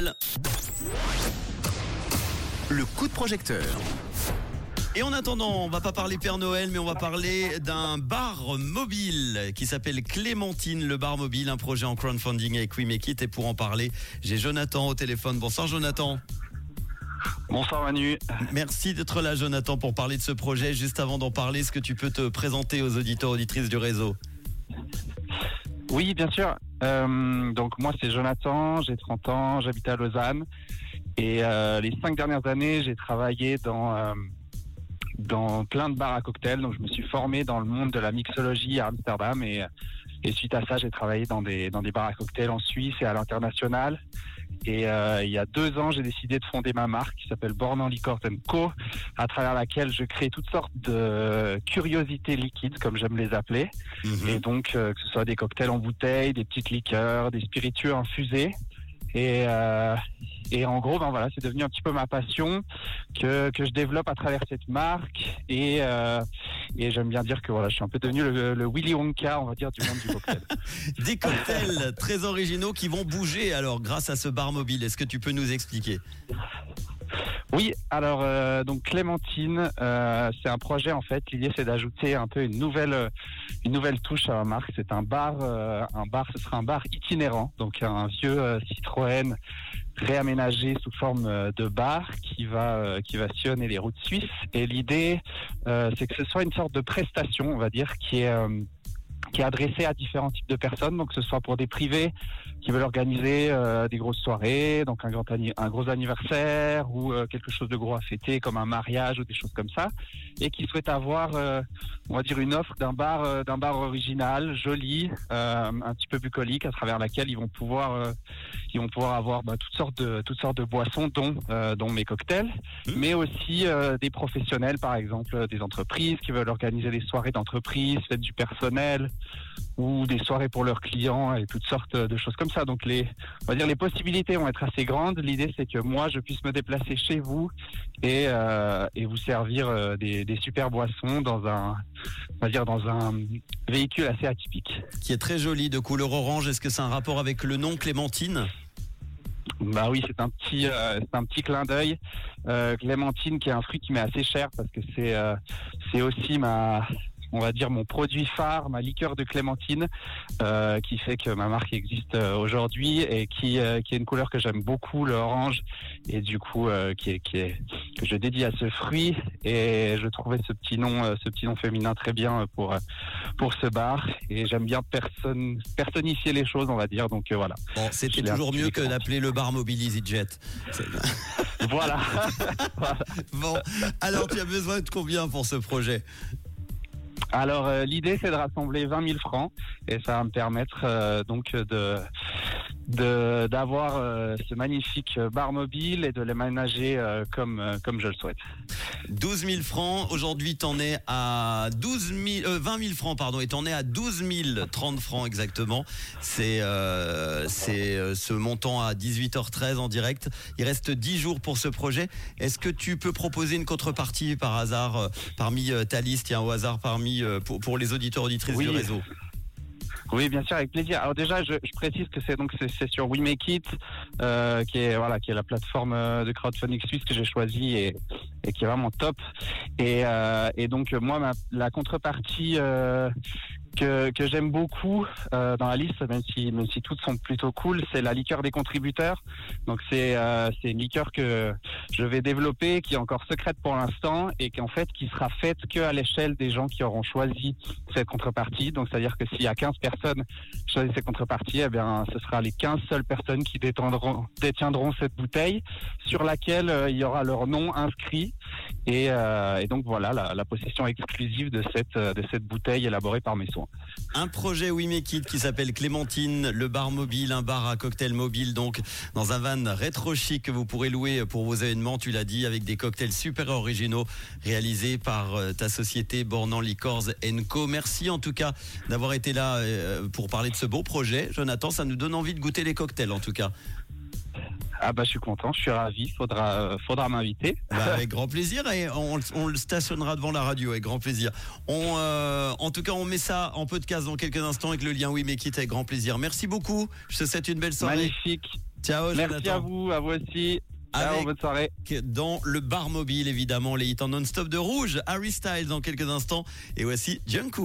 Noël. Le coup de projecteur. Et en attendant, on va pas parler Père Noël, mais on va parler d'un bar mobile qui s'appelle Clémentine, le bar mobile, un projet en crowdfunding avec We Make It. Et pour en parler, j'ai Jonathan au téléphone. Bonsoir Jonathan. Bonsoir Manu. Merci d'être là Jonathan pour parler de ce projet. Juste avant d'en parler, est-ce que tu peux te présenter aux auditeurs auditrices du réseau? Oui, bien sûr. Euh, donc moi c'est Jonathan, j'ai 30 ans, j'habite à Lausanne et euh, les cinq dernières années j'ai travaillé dans euh, dans plein de bars à cocktails. Donc je me suis formé dans le monde de la mixologie à Amsterdam et, et suite à ça j'ai travaillé dans des dans des bars à cocktails en Suisse et à l'international. Et euh, il y a deux ans, j'ai décidé de fonder ma marque qui s'appelle Born on Liquors Co, à travers laquelle je crée toutes sortes de curiosités liquides, comme j'aime les appeler. Mhm. Et donc, euh, que ce soit des cocktails en bouteille, des petites liqueurs, des spiritueux infusés. Et, euh, et en gros, ben voilà, c'est devenu un petit peu ma passion que, que je développe à travers cette marque. Et, euh, et j'aime bien dire que voilà, je suis un peu devenu le, le Willy Wonka, on va dire, du monde du cocktail. Des cocktails très originaux qui vont bouger alors grâce à ce bar mobile. Est-ce que tu peux nous expliquer? Oui, alors euh, donc Clémentine, euh, c'est un projet en fait. L'idée c'est d'ajouter un peu une nouvelle une nouvelle touche à la marque. C'est un bar, euh, un bar, ce sera un bar itinérant, donc un vieux Citroën réaménagé sous forme euh, de bar qui va euh, qui va sillonner les routes suisses. Et l'idée euh, c'est que ce soit une sorte de prestation, on va dire, qui est qui est adressée à différents types de personnes, donc que ce soit pour des privés qui veulent organiser euh, des grosses soirées, donc un, grand un gros anniversaire ou euh, quelque chose de gros à fêter comme un mariage ou des choses comme ça, et qui souhaitent avoir, euh, on va dire, une offre d'un bar, d'un bar original, joli, un petit peu bucolique, à travers laquelle ils vont pouvoir, ils vont pouvoir avoir bah, toutes sortes de toutes sortes de boissons, dont dont mes cocktails, Mhm. mais aussi des professionnels, par exemple, des entreprises qui veulent organiser des soirées d'entreprise, fêtes du personnel ou des soirées pour leurs clients et toutes sortes de choses comme ça. Donc les, on va dire les possibilités vont être assez grandes. L'idée c'est que moi je puisse me déplacer chez vous et euh, et vous servir euh, des, des super boissons dans un, on va dire dans un véhicule assez atypique. Qui est très joli de couleur orange. Est-ce que c'est un rapport avec le nom Clémentine? Bah oui, c'est un petit, euh, c'est un petit clin d'œil. Euh, Clémentine, qui est un fruit qui m'est assez cher parce que c'est, euh, c'est aussi ma, on va dire mon produit phare, ma liqueur de clémentine, euh, qui fait que ma marque existe euh, aujourd'hui et qui, euh, qui est une couleur que j'aime beaucoup, le orange, et du coup euh, qui est, qui est que je dédie à ce fruit. Et je trouvais ce petit nom, ce petit nom féminin très bien pour pour ce bar. Et j'aime bien personne, personnifier les choses, on va dire. Donc voilà. Bon, c'était toujours mieux que d'appeler le bar mobile EasyJet. C'est- voilà. Bon, alors tu as besoin de combien pour ce projet? Alors euh, l'idée c'est de rassembler 20 000 francs et ça va me permettre euh, donc de de- d'avoir euh, ce magnifique bar mobile et de l'aménager euh, comme euh, comme je le souhaite. 12 000 francs. Aujourd'hui, t'en es à 12 000, euh, 20 000 francs, pardon, et t'en es à 12 030 francs exactement. C'est euh, c'est euh, ce montant à 18h13 en direct. Il reste 10 jours pour ce projet. Est-ce que tu peux proposer une contrepartie par hasard euh, parmi euh, ta liste, tiens, au hasard parmi euh, pour, pour les auditeurs auditrices Oui. du réseau? Oui, bien sûr, avec plaisir. Alors déjà, je, je précise que c'est donc c'est sur We Make It, euh, qui est voilà, qui est la plateforme euh, de crowdfunding suisse que j'ai choisie et, et qui est vraiment top. Et, euh, et donc moi, ma, la contrepartie euh, que, que j'aime beaucoup euh, dans la liste, même si même si toutes sont plutôt cool, c'est la liqueur des contributeurs. Donc c'est euh, c'est une liqueur que je vais développer, qui est encore secrète pour l'instant et qui en fait qui sera faite que à l'échelle des gens qui auront choisi cette contrepartie. Donc c'est-à-dire que s'il y a 15 personnes qui choisissent cette contrepartie, eh bien ce sera les 15 seules personnes qui détendront, détiendront cette bouteille sur laquelle euh, il y aura leur nom inscrit et, euh, et donc voilà la, la possession exclusive de cette euh, de cette bouteille élaborée par mes soins. Un projet We qui s'appelle Clémentine, le bar mobile, un bar à cocktail mobile, donc dans un van rétro chic que vous pourrez louer pour vos événements, tu l'as dit, avec des cocktails super originaux réalisés par euh, ta société Bornan Liquors Co. Merci en tout cas d'avoir été là euh, pour parler de ce beau projet. Jonathan, ça nous donne envie de goûter les cocktails en tout cas. Ah bah je suis content, je suis ravi. Faudra euh, faudra m'inviter. Bah, avec grand plaisir et on, on le stationnera devant la radio avec grand plaisir. On, euh, en tout cas, on met ça en podcast dans quelques instants avec le lien Oui mais quitte avec grand plaisir. Merci beaucoup. Je te souhaite une belle soirée. Magnifique. Ciao, Merci Jonathan. à vous, à vous aussi. Ciao, Avec- bonne soirée. Dans le bar mobile, évidemment, les hits en non-stop de rouge. Harry Styles dans quelques instants. Et voici Jungkook.